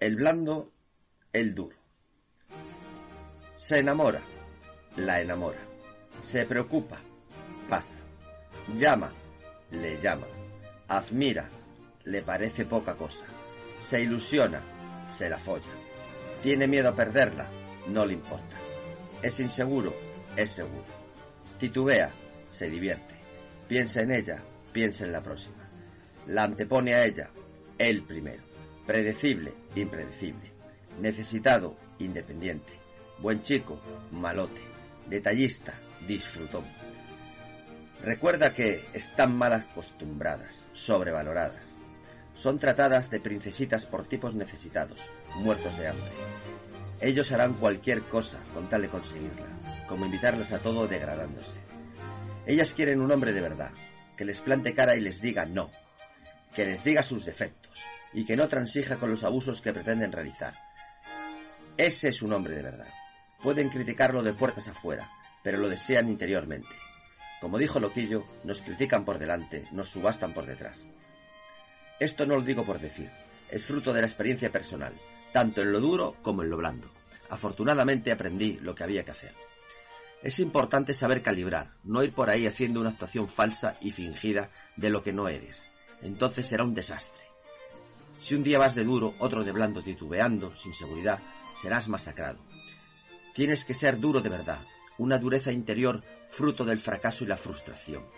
el blando, el duro. Se enamora, la enamora. Se preocupa, pasa. Llama, le llama. Admira, le parece poca cosa. Se ilusiona, se la folla. Tiene miedo a perderla, no le importa. Es inseguro, es seguro. Titubea, se divierte. Piensa en ella, piensa en la próxima. La antepone a ella, él primero. Predecible, impredecible. Necesitado, independiente. Buen chico, malote. Detallista, disfrutón. Recuerda que están mal acostumbradas, sobrevaloradas. Son tratadas de princesitas por tipos necesitados, muertos de hambre. Ellos harán cualquier cosa con tal de conseguirla, como invitarlas a todo degradándose. Ellas quieren un hombre de verdad, que les plante cara y les diga no, que les diga sus defectos y que no transija con los abusos que pretenden realizar. Ese es un hombre de verdad. Pueden criticarlo de puertas afuera, pero lo desean interiormente. Como dijo Loquillo, nos critican por delante, nos subastan por detrás. Esto no lo digo por decir, es fruto de la experiencia personal, tanto en lo duro como en lo blando. Afortunadamente aprendí lo que había que hacer. Es importante saber calibrar, no ir por ahí haciendo una actuación falsa y fingida de lo que no eres. Entonces será un desastre. Si un día vas de duro, otro de blando titubeando, sin seguridad, serás masacrado. Tienes que ser duro de verdad, una dureza interior fruto del fracaso y la frustración.